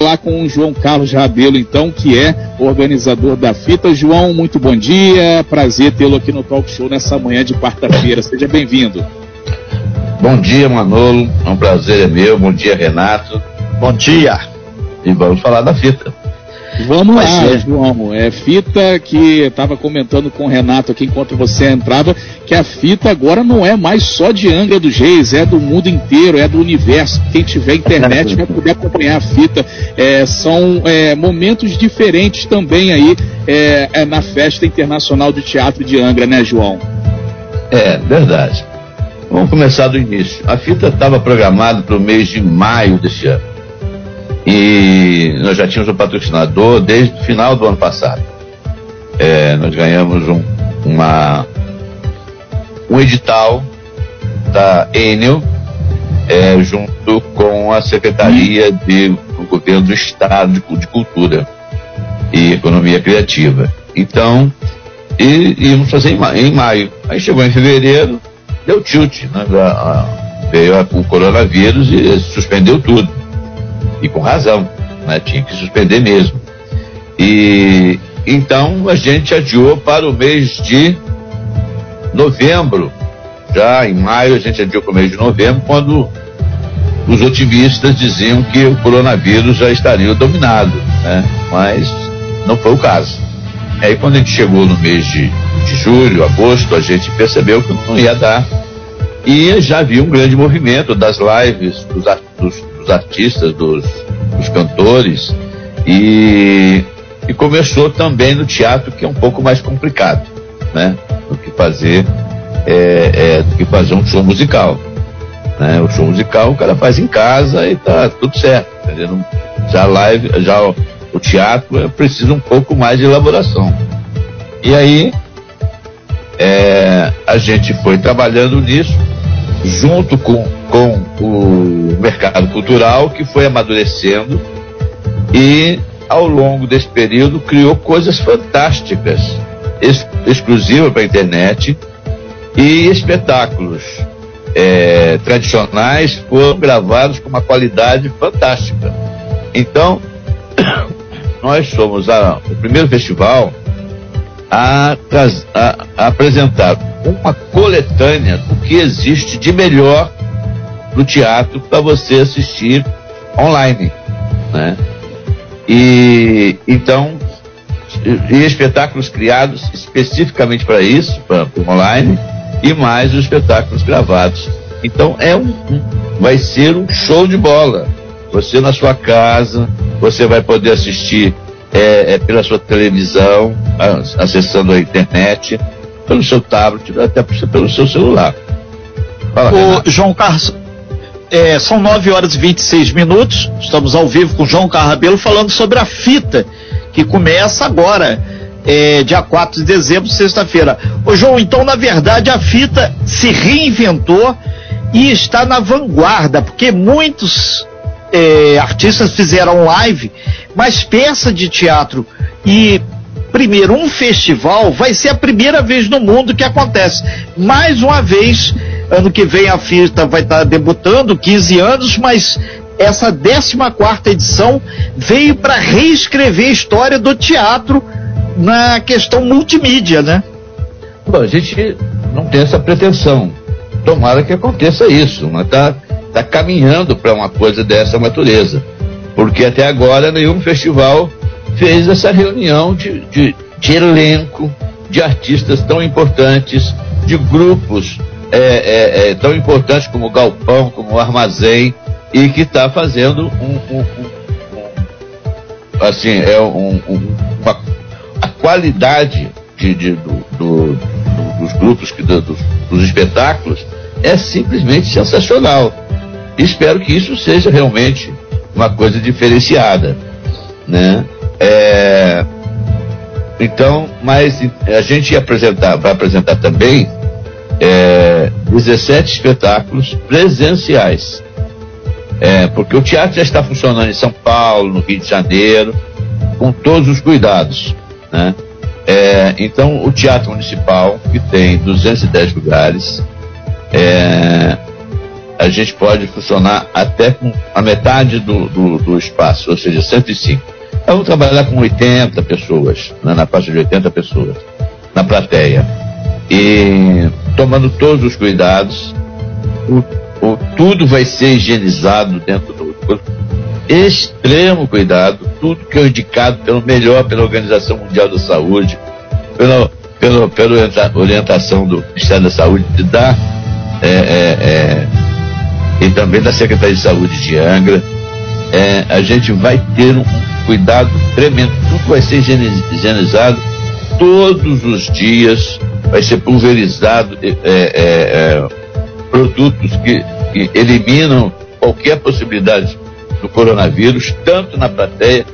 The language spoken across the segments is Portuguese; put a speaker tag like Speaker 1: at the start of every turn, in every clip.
Speaker 1: falar com o João Carlos Rabelo, então, que é organizador da fita. João, muito bom dia. Prazer tê-lo aqui no Talk Show nessa manhã de quarta-feira. Seja bem-vindo.
Speaker 2: Bom dia, Manolo. É um prazer é meu. Bom dia, Renato.
Speaker 3: Bom dia.
Speaker 2: E vamos falar da fita.
Speaker 1: Vamos lá. João. É fita que estava comentando com o Renato aqui enquanto você entrava, que a fita agora não é mais só de Angra dos Reis, é do mundo inteiro, é do universo. Quem tiver internet vai poder acompanhar a fita. É, são é, momentos diferentes também aí é, é, na Festa Internacional de Teatro de Angra, né, João?
Speaker 2: É, verdade. Vamos começar do início. A fita estava programada para o mês de maio deste ano e nós já tínhamos um patrocinador desde o final do ano passado. É, nós ganhamos um, uma, um edital da Enel é, junto com a Secretaria de, do Governo do Estado de, de Cultura e Economia Criativa. Então, e íamos fazer em, em, maio. Aí chegou em fevereiro, deu tilt, né? a, a, veio o coronavírus e suspendeu tudo e com razão, né? tinha que suspender mesmo. E então a gente adiou para o mês de novembro. Já em maio a gente adiou para o mês de novembro, quando os otimistas diziam que o coronavírus já estaria dominado, né? mas não foi o caso. Aí quando a gente chegou no mês de, de julho, agosto, a gente percebeu que não ia dar. E já havia um grande movimento das lives dos, dos, dos artistas, dos, dos cantores, e, e começou também no teatro, que é um pouco mais complicado, né? Do que fazer, é, é, do que fazer um show musical. Né? O show musical o cara faz em casa e tá tudo certo? Já live, já o, o teatro precisa um pouco mais de elaboração. E aí é, a gente foi trabalhando nisso junto com, com o mercado cultural que foi amadurecendo e ao longo desse período criou coisas fantásticas, ex exclusivas para a internet e espetáculos é, tradicionais foram gravados com uma qualidade fantástica. Então, nós somos a, o primeiro festival a, a, a apresentar uma coletânea do que existe de melhor no teatro para você assistir online, né? E então e espetáculos criados especificamente para isso, para online, e mais os espetáculos gravados. Então é um, vai ser um show de bola. Você na sua casa, você vai poder assistir é, é pela sua televisão, acessando a internet, pelo seu tablet, até pelo seu celular.
Speaker 3: Fala, o João Carlos, é, são 9 horas e 26 minutos, estamos ao vivo com João Carrabelo falando sobre a fita, que começa agora, é, dia 4 de dezembro, sexta-feira. Ô João, então na verdade a fita se reinventou e está na vanguarda, porque muitos é, artistas fizeram live, mas peça de teatro e primeiro, um festival vai ser a primeira vez no mundo que acontece. Mais uma vez, ano que vem a fita vai estar debutando, 15 anos, mas essa 14 edição veio para reescrever a história do teatro na questão multimídia, né?
Speaker 2: Bom, a gente não tem essa pretensão. Tomara que aconteça isso, mas está tá caminhando para uma coisa dessa natureza. Porque até agora nenhum festival fez essa reunião de, de, de elenco, de artistas tão importantes, de grupos é, é, é, tão importantes como o Galpão, como o Armazém, e que está fazendo um, um, um, assim, é um, uma, a qualidade de, de do, do, dos grupos, que, do, dos, dos espetáculos, é simplesmente sensacional. Espero que isso seja realmente uma coisa diferenciada, né? É, então, mas a gente apresentar, vai apresentar também é, 17 espetáculos presenciais. É, porque o teatro já está funcionando em São Paulo, no Rio de Janeiro, com todos os cuidados. Né? É, então, o Teatro Municipal, que tem 210 lugares, é, a gente pode funcionar até com a metade do, do, do espaço, ou seja, 105. Vamos trabalhar com 80 pessoas, né, na faixa de 80 pessoas, na plateia. E tomando todos os cuidados, o, o, tudo vai ser higienizado dentro do. Extremo cuidado, tudo que é indicado pelo melhor pela Organização Mundial da Saúde, pela, pela, pela orientação do Ministério da Saúde, de dar é, é, é, e também da Secretaria de Saúde de Angra, é, a gente vai ter um cuidado tremendo. Tudo vai ser higienizado todos os dias, vai ser pulverizado é, é, produtos que, que eliminam qualquer possibilidade do coronavírus, tanto na plateia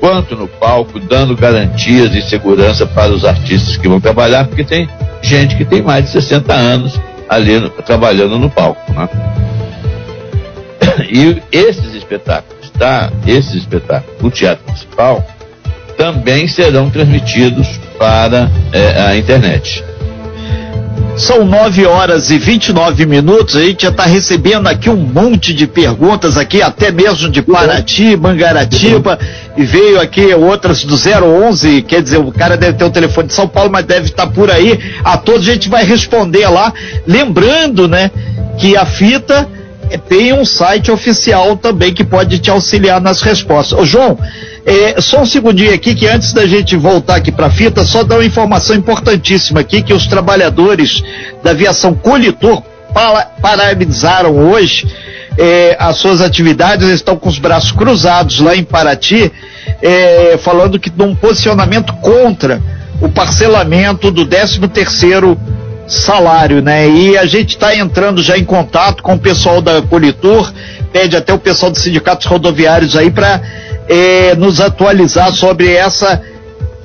Speaker 2: quanto no palco, dando garantias de segurança para os artistas que vão trabalhar, porque tem gente que tem mais de 60 anos ali no, trabalhando no palco. Né? E esses espetáculos, Esses espetáculos do Teatro Municipal também serão transmitidos para é, a internet.
Speaker 3: São 9 horas e 29 minutos. A gente já está recebendo aqui um monte de perguntas aqui, até mesmo de Paraty, Mangaratiba, e veio aqui outras do 011. Quer dizer, o cara deve ter o telefone de São Paulo, mas deve estar tá por aí. A todos a gente vai responder lá. Lembrando, né, que a fita tem um site oficial também que pode te auxiliar nas respostas. Ô, João, é, só um segundinho aqui que antes da gente voltar aqui para a fita, só dar uma informação importantíssima aqui que os trabalhadores da aviação Colitor paralisaram hoje é, as suas atividades, eles estão com os braços cruzados lá em Paraty, é, falando que num posicionamento contra o parcelamento do 13 terceiro salário, né? E a gente está entrando já em contato com o pessoal da Colitur, pede até o pessoal dos sindicatos rodoviários aí para é, nos atualizar sobre essa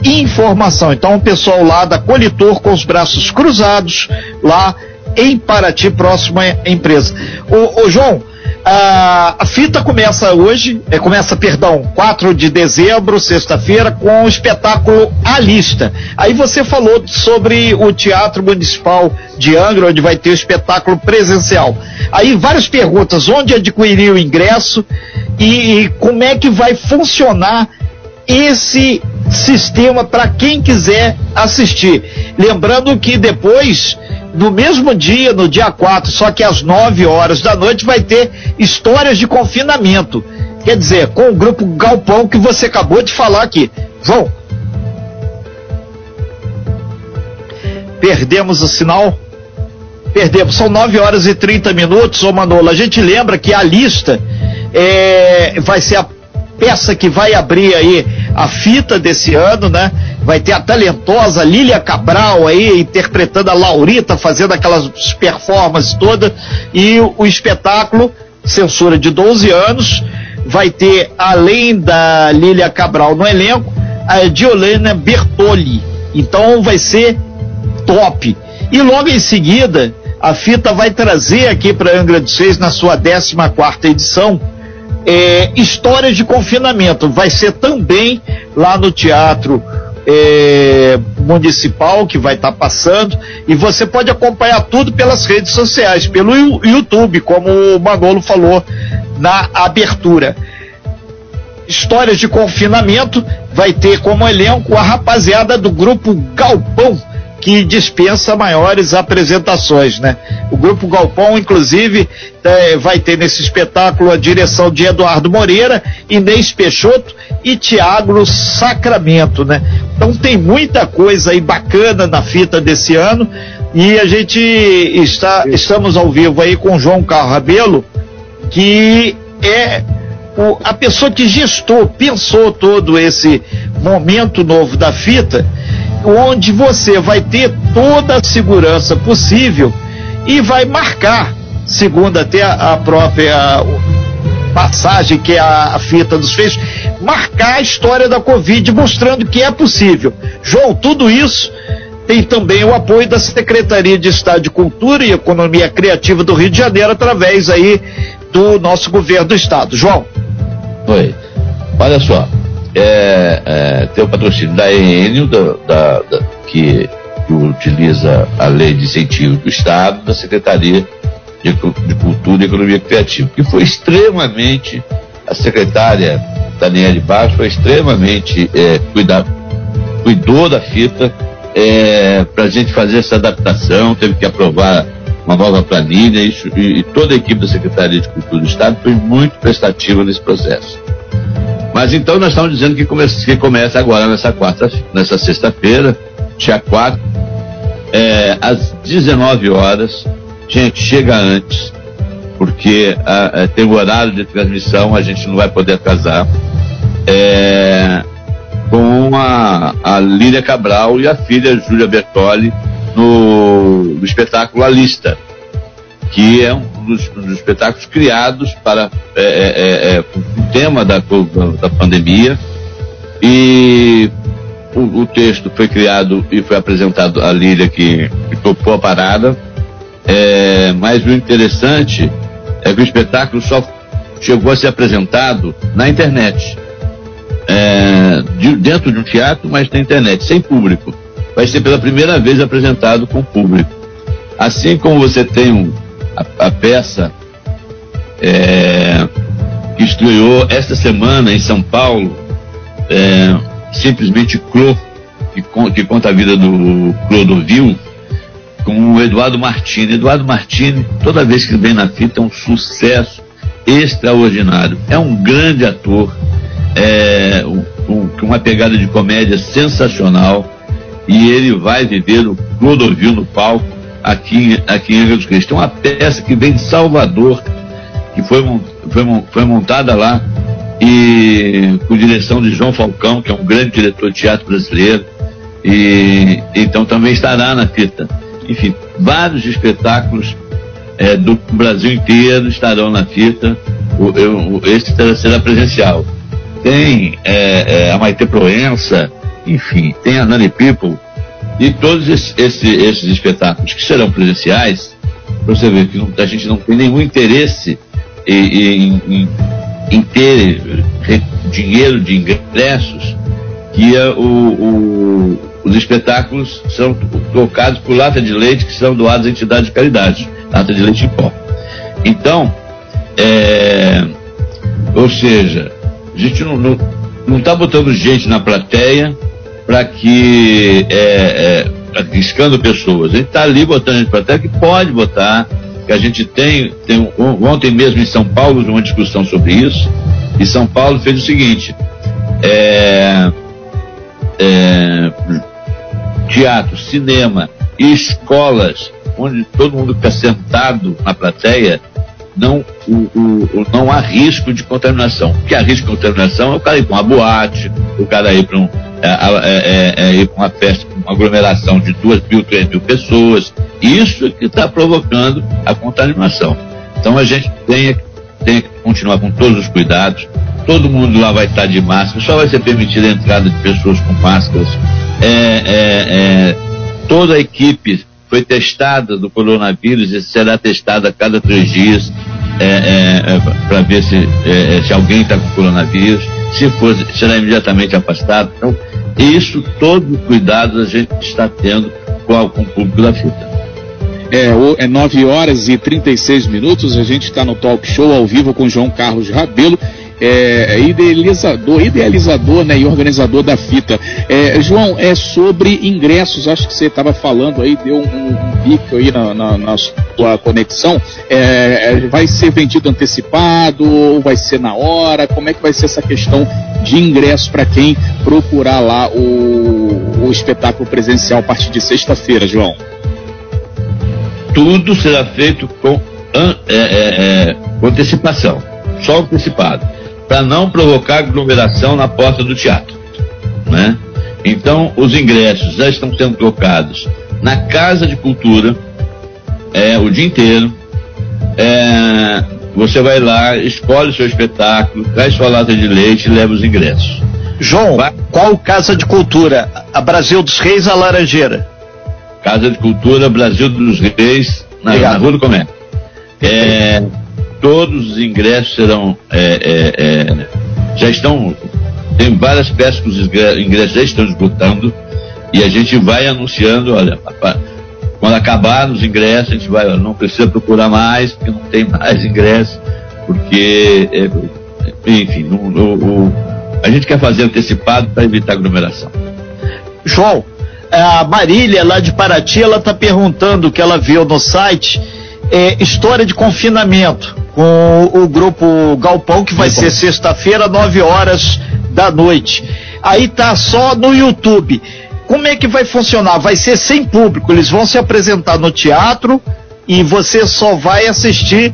Speaker 3: informação. Então, o pessoal lá da Colitur com os braços cruzados, lá em Paraty, próximo à empresa. Ô João, a, a fita começa hoje, é, começa, perdão, 4 de dezembro, sexta-feira, com o espetáculo A Lista. Aí você falou sobre o Teatro Municipal de Angra, onde vai ter o espetáculo presencial. Aí várias perguntas, onde adquirir o ingresso e, e como é que vai funcionar esse sistema para quem quiser assistir. Lembrando que depois no mesmo dia, no dia 4, só que às 9 horas da noite, vai ter histórias de confinamento. Quer dizer, com o grupo Galpão que você acabou de falar aqui. João. Perdemos o sinal? Perdemos. São 9 horas e 30 minutos, ô Manolo. A gente lembra que a lista é, vai ser a peça que vai abrir aí a fita desse ano, né? Vai ter a talentosa Lília Cabral aí interpretando a Laurita, fazendo aquelas performances todas. E o, espetáculo, censura de 12 anos, vai ter, além da Lília Cabral no elenco, a Diolena Bertoli. Então vai ser top. E logo em seguida, a fita vai trazer aqui para Angra dos Reis, na sua 14 quarta edição, é, histórias de confinamento. Vai ser também lá no Teatro é, Municipal, que vai estar tá passando. E você pode acompanhar tudo pelas redes sociais, pelo YouTube, como o Manolo falou na abertura. Histórias de confinamento vai ter como elenco a rapaziada do grupo Galpão que dispensa maiores apresentações, né? O Grupo Galpão, inclusive, é, vai ter nesse espetáculo a direção de Eduardo Moreira, Inês Peixoto e Tiago Sacramento, né? Então tem muita coisa aí bacana na fita desse ano e a gente está, estamos ao vivo aí com João Carlos Rabelo, que é o, a pessoa que gestou, pensou todo esse momento novo da fita onde você vai ter toda a segurança possível e vai marcar, segundo até a própria passagem que é a, fita dos feitos, marcar a história da Covid, mostrando que é possível. João, tudo isso tem também o apoio da Secretaria de Estado de Cultura e Economia Criativa do Rio de Janeiro, através aí do nosso governo do Estado. João.
Speaker 2: Oi. Olha só, é, é, tem o patrocínio da Enio, da, da, da, que, que, utiliza a lei de incentivo do Estado, da Secretaria de, de Cultura e Economia Criativa, que foi extremamente, a secretária Daniele Barros foi extremamente é, cuida, cuidou da fita é, para a gente fazer essa adaptação, teve que aprovar uma nova planilha e, e toda a equipe da Secretaria de Cultura do Estado foi muito prestativa nesse processo. Mas então nós estamos dizendo que, que começa agora nessa quarta, nessa sexta-feira, dia 4, é, às 19 horas. Gente, chega antes, porque a, a, tem o horário de transmissão, a gente não vai poder atrasar. É, com a, a Lília Cabral e a filha Júlia Bertoli no, no espetáculo A Lista, que é um dos, um dos espetáculos criados para é, é, é, é o tema da, da pandemia. E o, o, texto foi criado e foi apresentado a Lília que, que topou a parada. É, mas o interessante é que o espetáculo só chegou a ser apresentado na internet. É, de, dentro de um teatro, mas na internet, sem público. Vai ser pela primeira vez apresentado com público. Assim como você tem um, a, a, peça é, que estreou esta semana em São Paulo, é, simplesmente Clô, que, que, conta a vida do Clodovil, com o Eduardo Martini. Eduardo Martini, toda vez que vem na fita, é um sucesso extraordinário. É um grande ator é, um, uma pegada de comédia sensacional e ele vai viver o Clodovil no palco aqui, aqui em dos Cristo. Tem uma peça que vem de Salvador, que foi, foi, foi montada lá e com direção de João Falcão, que é um grande diretor de teatro brasileiro, e então também estará na fita. Enfim, vários espetáculos é, do Brasil inteiro estarão na fita. O, eu, esse será presencial tem é, é, a Maite Proença, enfim, tem a Nani People, e todos esses, esses, esses espetáculos que serão presenciais, você ver que não, a gente não tem nenhum interesse em, em, em ter dinheiro de ingressos, que é o, o, os espetáculos são trocados por lata de leite que são doados a entidades de caridade, lata de leite em pó. Então, é, ou seja, a gente não está botando gente na plateia para que é, é, arriscando pessoas. A gente está ali botando gente na plateia que pode botar, que a gente tem, tem ontem mesmo em São Paulo uma discussão sobre isso, e São Paulo fez o seguinte, é, é, teatro, cinema e escolas onde todo mundo fica sentado na plateia não, o, o, não há risco de contaminação. O que há risco de contaminação é o cara ir para uma boate, o cara ir para um, é, é, é, é, uma festa, uma aglomeração de duas mil, três mil pessoas. Isso é que está provocando a contaminação. Então a gente tem, tem que continuar com todos os cuidados. Todo mundo lá vai estar de máscara, só vai ser permitida a entrada de pessoas com máscaras. É, toda a equipe foi testada do coronavírus e será testada a cada três dias é, é, é para ver se, é, é, se alguém está com coronavírus. Se for, será imediatamente afastado. Então, isso, todo cuidado a gente está tendo com, com o público da fita.
Speaker 1: É, é 9 horas e 36 minutos. A gente está no talk show ao vivo com João Carlos Rabelo é, é, idealizador, idealizador né, e organizador da fita. É, João, é sobre ingressos, acho que você estava falando aí, deu um, um pico aí na, na, na sua conexão. É, é, vai ser vendido antecipado ou vai ser na hora? Como é que vai ser essa questão de ingresso para quem procurar lá o, o espetáculo presencial a partir de sexta-feira, João?
Speaker 2: Tudo será feito com, é, com antecipação, só antecipado para não provocar aglomeração na porta do teatro. Né? Então, os ingressos já estão sendo trocados na Casa de Cultura é, o dia inteiro. É, você vai lá, escolhe o seu espetáculo, traz sua lata de leite e leva os ingressos.
Speaker 3: João, vai. qual Casa de Cultura? A Brasil dos Reis ou a Laranjeira?
Speaker 2: Casa de Cultura Brasil dos Reis, na, na Rua do Comércio. É, todos os ingressos serão é, é, é, já estão tem várias peças que os ingressos já estão esgotando e a gente vai anunciando olha quando acabar os ingressos, a gente vai, não precisa procurar mais, porque não tem mais ingressos, porque, é, enfim, a gente quer fazer antecipado para evitar aglomeração.
Speaker 3: João, a Marília, lá de Paraty, ela está perguntando o que ela viu no site, é, história de confinamento, com o grupo Galpão, que vai ser sexta-feira, 9 horas da noite. Aí tá só no YouTube. Como é que vai funcionar? Vai ser sem público, eles vão se apresentar no teatro e você só vai assistir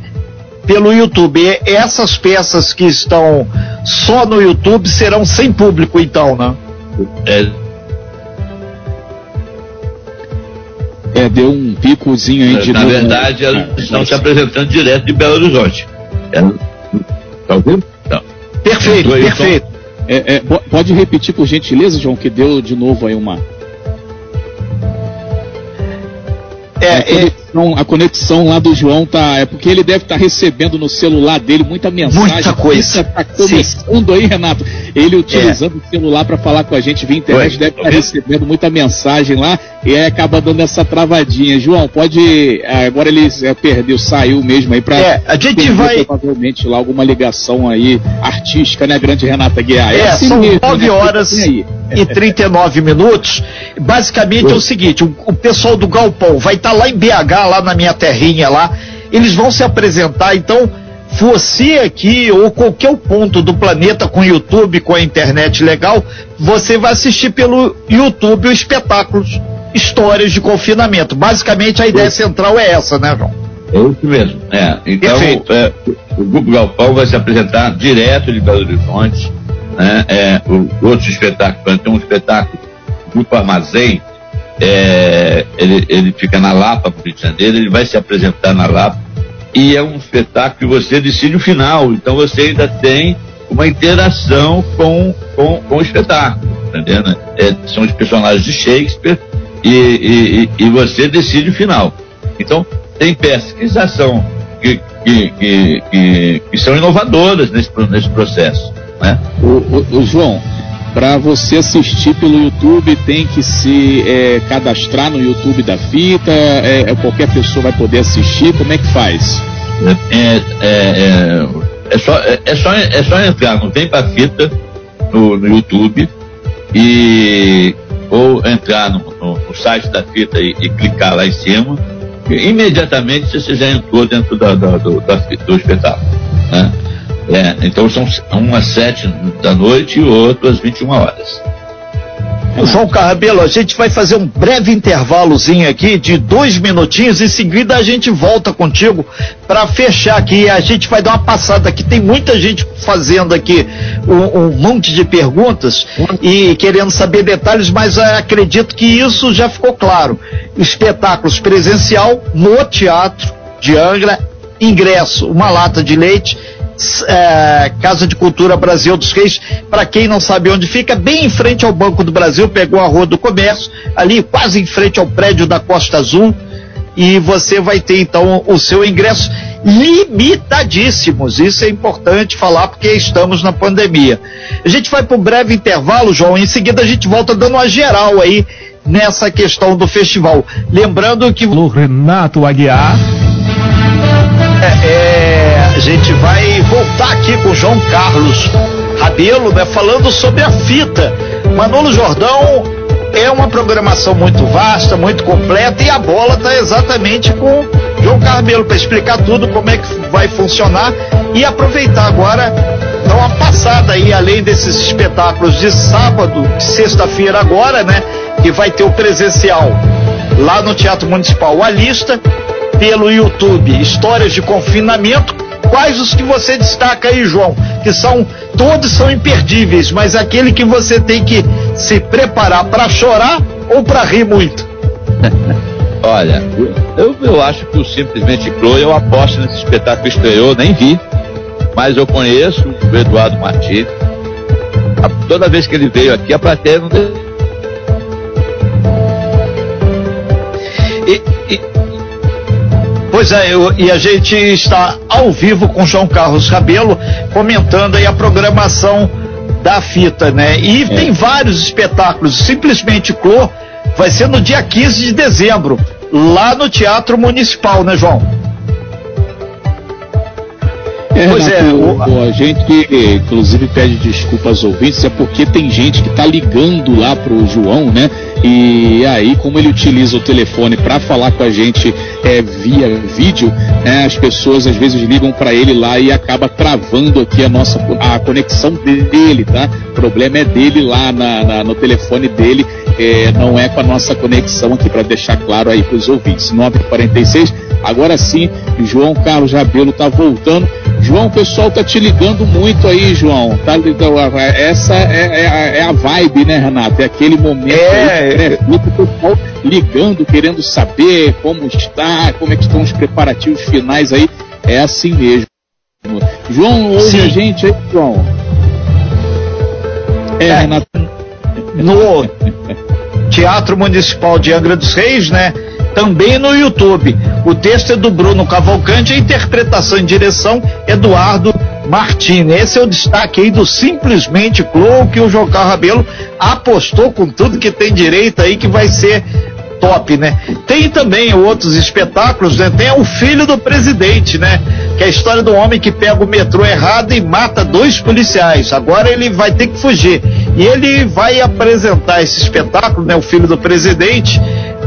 Speaker 3: pelo YouTube. E essas peças que estão só no YouTube serão sem público, então, né?
Speaker 2: É,
Speaker 1: É, deu um picozinho aí de
Speaker 2: Na novo. verdade, elas ah, estão se apresentando direto de Belo Horizonte. É,
Speaker 3: tá ouvindo? Não. Perfeito, então, perfeito.
Speaker 1: É, é, pode repetir, por gentileza, João, que deu de novo aí uma. É, é, conexão, a conexão lá do João tá. É porque ele deve estar tá recebendo no celular dele muita mensagem.
Speaker 3: Muita coisa.
Speaker 1: Tá começando Sim. aí, Renato. Ele utilizando é. o celular para falar com a gente via internet, Oi. deve estar tá recebendo muita mensagem lá e aí acaba dando essa travadinha. João, pode. Agora ele é, perdeu, saiu mesmo aí para.
Speaker 3: É, a gente vai.
Speaker 1: Provavelmente lá alguma ligação aí artística, né, grande Renata Guiar?
Speaker 3: É, é assim são mesmo, 9 né? horas e 39 minutos. Basicamente Oi. é o seguinte: o, o pessoal do Galpão vai estar tá lá em BH lá na minha terrinha lá, eles vão se apresentar, então você aqui ou qualquer ponto do planeta com YouTube, com a internet legal, você vai assistir pelo YouTube o espetáculos Histórias de Confinamento. Basicamente a ideia central é essa, né, João?
Speaker 2: É isso mesmo. É. Então, é, o Grupo Galpão vai se apresentar direto de Belo Horizonte. Né? É, o, outros espetáculos, tem um espetáculo, Grupo Armazém, é, ele, ele fica na Lapa, no Rio de Janeiro, ele vai se apresentar na Lapa, e é um espetáculo que você decide o final, então você ainda tem uma interação com, com, com o espetáculo, entendendo? É, são os personagens de Shakespeare e, e, e, você decide o final. Então, tem peças que são, que, que, que, que, que são inovadoras nesse, nesse processo. Né?
Speaker 1: O, o, o João, para você assistir pelo YouTube, tem que se é, cadastrar no YouTube da fita? É, é, qualquer pessoa vai poder assistir? Como é que faz?
Speaker 2: É, é, é, é só, é, só, é só entrar no Vem Pra Fita no, no YouTube e ou entrar no, no, no site da fita e, e, clicar lá em cima. Imediatamente você já entrou dentro da, da, do, da, do espetáculo. É, então são um às sete da noite e outro às 21 horas.
Speaker 3: João Carrabelo, a gente vai fazer um breve intervalozinho aqui de dois minutinhos. Em seguida a gente volta contigo para fechar aqui. A gente vai dar uma passada aqui. Tem muita gente fazendo aqui um, um monte de perguntas e querendo saber detalhes, mas acredito que isso já ficou claro. Espetáculos presencial no Teatro de Angra, ingresso, uma lata de leite é, Casa de Cultura Brasil dos Reis, para quem não sabe onde fica, bem em frente ao Banco do Brasil, pegou a Rua do Comércio, ali quase em frente ao prédio da Costa Azul, e você vai ter então o seu ingresso limitadíssimos. Isso é importante falar porque estamos na pandemia. A gente vai para um breve intervalo, João, em seguida a gente volta dando uma geral aí nessa questão do festival. Lembrando que.
Speaker 1: O Renato Aguiar.
Speaker 3: É, é, a gente vai voltar aqui com João Carlos Rabelo, né, falando sobre a fita. Manolo Jordão é uma programação muito vasta, muito completa e a bola está exatamente com João Carmelo para explicar tudo como é que vai funcionar e aproveitar agora dar uma passada aí além desses espetáculos de sábado, sexta-feira agora, né, que vai ter o presencial lá no Teatro Municipal A Lista pelo YouTube Histórias de Confinamento. Quais os que você destaca aí, João? Que são todos são imperdíveis, mas aquele que você tem que se preparar para chorar ou para rir muito?
Speaker 2: Olha, eu, eu acho que o Simplesmente Chloe, eu aposto nesse espetáculo estreou, nem vi, mas eu conheço o Eduardo Martins. Toda vez que ele veio aqui, a plateia não
Speaker 3: e, e, Pois é, eu, e a gente está ao vivo com João Carlos Cabelo comentando aí a programação da fita, né? E é. tem vários espetáculos, simplesmente Clô vai ser no dia 15 de dezembro. lá no Teatro Municipal, né, João?
Speaker 1: É, pois é, o... a gente inclusive pede desculpas aos ouvintes, é porque tem gente que tá ligando lá pro João, né? E aí, como ele utiliza o telefone para falar com a gente é, via vídeo, né, as pessoas às vezes ligam para ele lá e acaba travando aqui a nossa a conexão dele, tá? O problema é dele lá na, na no telefone dele, é, não é com a nossa conexão aqui, para deixar claro aí para os ouvintes. 946, agora sim, João Carlos Rabelo tá voltando. João, o pessoal tá te ligando muito aí, João. Tá, essa é, é, é a vibe, né, Renato? É aquele momento é... aí, né, pessoal ligando, querendo saber como está, como é que estão os preparativos finais aí. É assim mesmo. João, ouve Sim. a gente aí, João.
Speaker 3: É, é Renato. No Teatro Municipal de Angra dos Reis, né? Também no YouTube. O texto é do Bruno Cavalcante, a interpretação e direção Eduardo Martins. Esse é o destaque aí do Simplesmente Clow, que o João Carlos Rabelo apostou com tudo que tem direito aí, que vai ser top, né? Tem também outros espetáculos, né? Tem o filho do presidente, né? Que é a história do homem que pega o metrô errado e mata dois policiais. Agora ele vai ter que fugir. E ele vai apresentar esse espetáculo, né? O filho do presidente,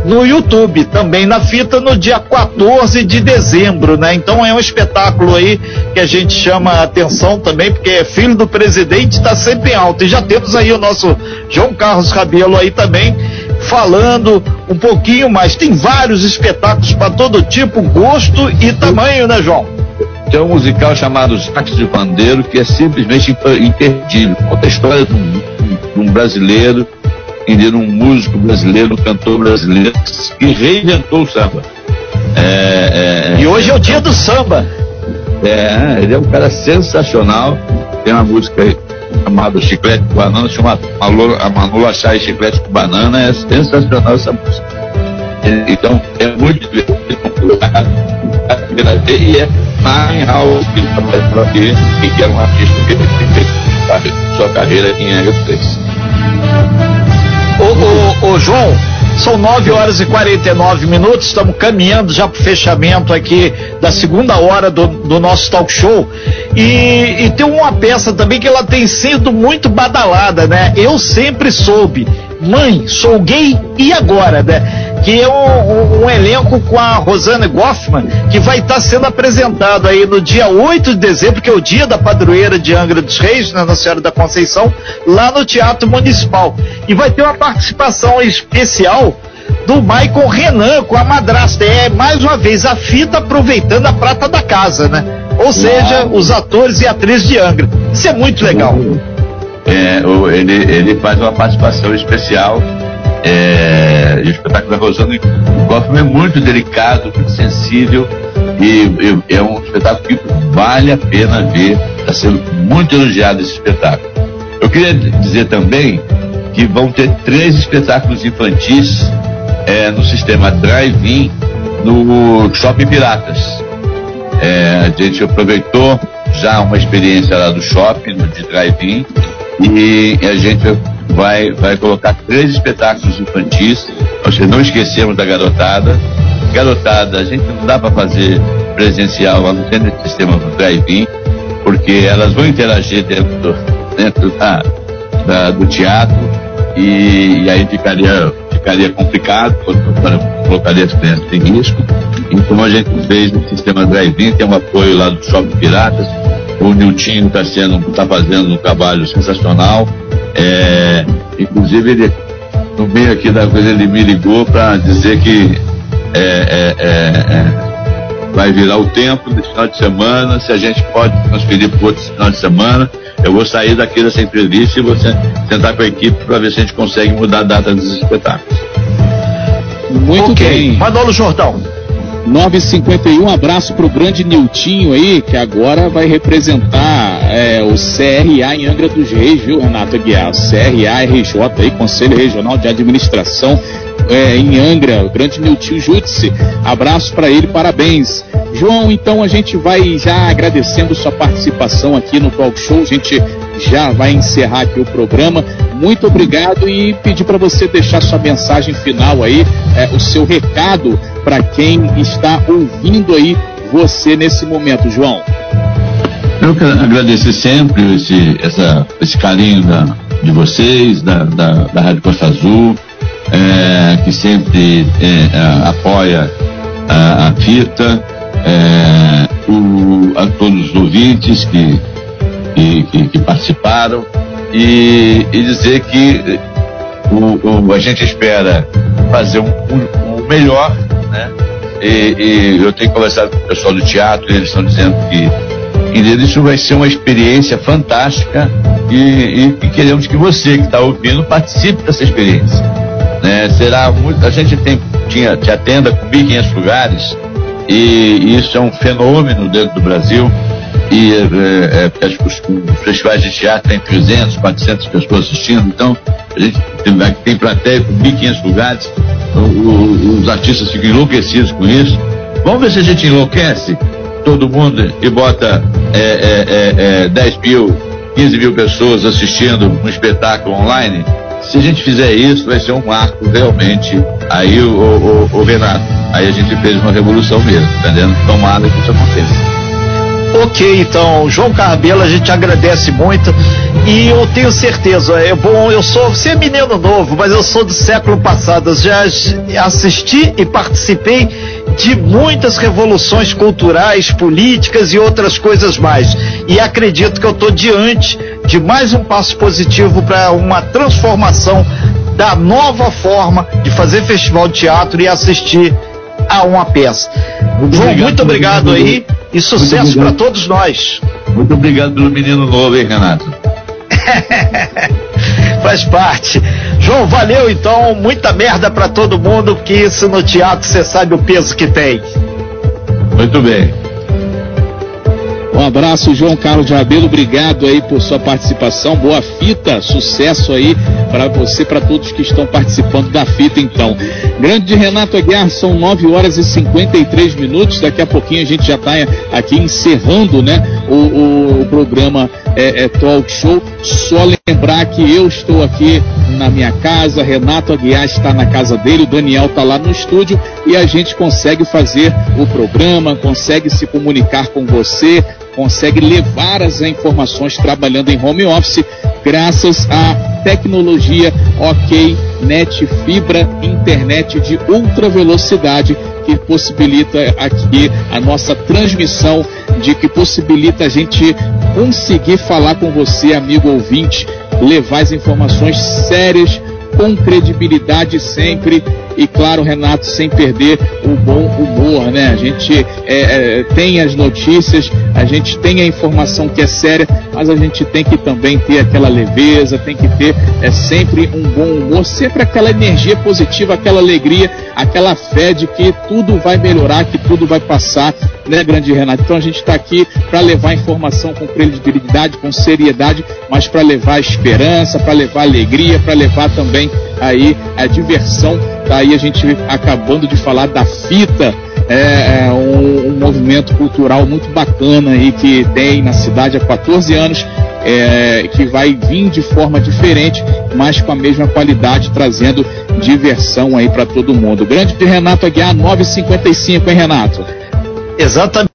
Speaker 3: no YouTube, também na fita no dia 14 de dezembro, né? Então é um espetáculo aí que a gente chama a atenção também, porque é filho do presidente, está sempre em alta. E já temos aí o nosso João Carlos Rabelo aí também falando um pouquinho mais. Tem vários espetáculos para todo tipo, gosto e tamanho, né, João?
Speaker 2: Tem um musical chamado Sax de Pandeiro que é simplesmente imperdível. Conta a história de um, de um brasileiro entender um músico brasileiro, um cantor brasileiro que reinventou o samba.
Speaker 3: É, é, e hoje é, o dia do samba.
Speaker 2: É, ele é um cara sensacional. Tem uma música chamada Chiclete com Banana, chama a Manula Chai Chiclete com Banana, é sensacional essa música. Então, é muito divertido. E é House, que ele trabalha por aqui, e que é um artista que fez sua carreira em Angra 3.
Speaker 3: Ô, João, são 9 horas e 49 minutos, estamos caminhando já para o fechamento aqui da segunda hora do, do nosso talk show. E, e tem uma peça também que ela tem sido muito badalada, né? Eu sempre soube. Mãe, sou gay e agora, né? Que é um, um, um, elenco com a Rosana Goffman, que vai estar tá sendo apresentado aí no dia 8 de dezembro, que é o dia da padroeira de Angra dos Reis, na Nossa Senhora da Conceição, lá no Teatro Municipal. E vai ter uma participação especial do Michael Renan com a madrasta. É mais uma vez a fita aproveitando a prata da casa, né? Ou seja, os atores e atrizes de Angra. Isso é muito legal.
Speaker 2: É, ele, ele faz uma participação especial é, o espetáculo da Rosana Goffman é muito delicado, muito sensível e, e, é um espetáculo que vale a pena ver. Está sendo muito elogiado esse espetáculo. Eu queria dizer também que vão ter três espetáculos infantis é, no sistema Drive-In no Shopping Piratas. É, a gente aproveitou já uma experiência lá do shopping, de Drive-In, e a gente vai, vai colocar três espetáculos infantis. Nós não esquecemos da garotada. Garotada, a gente não dá para fazer presencial no centro de sistema do drive-in, porque elas vão interagir dentro, dentro da, da do teatro e, e, aí ficaria, ficaria complicado, colocaria as crianças em risco. Então a gente fez no sistema drive-in, tem um apoio lá do Shopping Piratas. O Niltinho está está fazendo um trabalho sensacional. É, inclusive, ele, no meio aqui da coisa, ele me ligou para dizer que é, é, é, é, vai virar o tempo desse final de semana, se a gente pode transferir para outro final de semana. Eu vou sair daqui dessa entrevista e vou sentar com a equipe para ver se a gente consegue mudar a data dos espetáculos.
Speaker 3: Muito okay. bem. Manolo Jordão.
Speaker 1: 951, um abraço pro grande Niltinho aí, que agora vai representar é, o CRA em Angra dos Reis, viu, Renato Aguiar? CRA RJ aí, Conselho Regional de Administração é, em Angra, o grande Niltinho Jutse. Abraço para ele, parabéns. João, então a gente vai já agradecendo sua participação aqui no Talk Show. A gente já vai encerrar aqui o programa. Muito obrigado e pedir para você deixar sua mensagem final aí, é, o seu recado para quem está ouvindo aí você nesse momento, João.
Speaker 2: Eu quero agradecer sempre esse, essa, esse carinho da, de vocês, da, da, da Rádio Costa Azul, é, que sempre é, apoia a, a fita, é, o, a todos os ouvintes que, que, que, que participaram e, e, dizer que o, o, a gente espera fazer um, um, um melhor, né? E, e, eu tenho conversado com o pessoal do teatro, e eles estão dizendo que, que isso vai ser uma experiência fantástica e, e queremos que você que está ouvindo participe dessa experiência. Né? Será muito, a gente tem, tinha, te atenda com 1.500 lugares e isso é um fenômeno dentro do Brasil e é, é, os, os, festivais de teatro tem 300, 400 pessoas assistindo, então a gente tem, tem plateia com 1.500 lugares, o, o, os artistas ficam enlouquecidos com isso. Vamos ver se a gente enlouquece todo mundo e bota é, é, é 10 mil, 15 mil pessoas assistindo um espetáculo online. Se a gente fizer isso, vai ser um marco realmente. Aí, o, o, o Renato, aí a gente fez uma revolução mesmo, entendendo? Tomara que isso aconteça.
Speaker 3: Ok, então, João Carbelo, a gente agradece muito e eu tenho certeza, é bom, eu sou, você é menino novo, mas eu sou do século passado, já assisti e participei de muitas revoluções culturais, políticas e outras coisas mais. E acredito que eu estou diante de mais um passo positivo para uma transformação da nova forma de fazer festival de teatro e assistir a uma peça. Muito João, obrigado, muito obrigado aí e sucesso para todos nós.
Speaker 2: Muito obrigado pelo menino novo, hein, Renato?
Speaker 3: Faz parte. João, valeu então. Muita merda para todo mundo, que isso no teatro você sabe o peso que tem.
Speaker 2: Muito bem.
Speaker 1: Abraço, João Carlos de Rabelo. Obrigado aí por sua participação. Boa fita, sucesso aí para você, para todos que estão participando da fita, então. Grande Renato Aguiar, são 9 horas e 53 minutos. Daqui a pouquinho a gente já está aqui encerrando, né? O, o programa é, é, Talk Show. Só lembrar que eu estou aqui na minha casa, Renato Aguiar está na casa dele, o Daniel está lá no estúdio e a gente consegue fazer o programa, consegue se comunicar com você, consegue levar as informações trabalhando em home office graças à tecnologia OK Net Fibra Internet de ultra velocidade que possibilita aqui a nossa transmissão, de que possibilita a gente conseguir falar com você, amigo ouvinte, levar as informações sérias, com credibilidade sempre e claro, Renato, sem perder o bom humor, né? A gente é, é, tem as notícias, a gente tem a informação que é séria, mas a gente tem que também ter aquela leveza, tem que ter é sempre um bom humor, sempre aquela energia positiva, aquela alegria, aquela fé de que tudo vai melhorar, que tudo vai passar, né, grande Renato? Então a gente está aqui para levar informação com credibilidade, com seriedade, mas para levar esperança, para levar alegria, para levar também aí a diversão Tá aí a gente acabando de falar da fita, é, é um, um, movimento cultural muito bacana aí que tem na cidade há 14 anos, é, que vai vir de forma diferente, mas com a mesma qualidade, trazendo diversão aí para todo mundo. Grande de Renato Aguiar, 955, hein, Renato?
Speaker 3: Exatamente.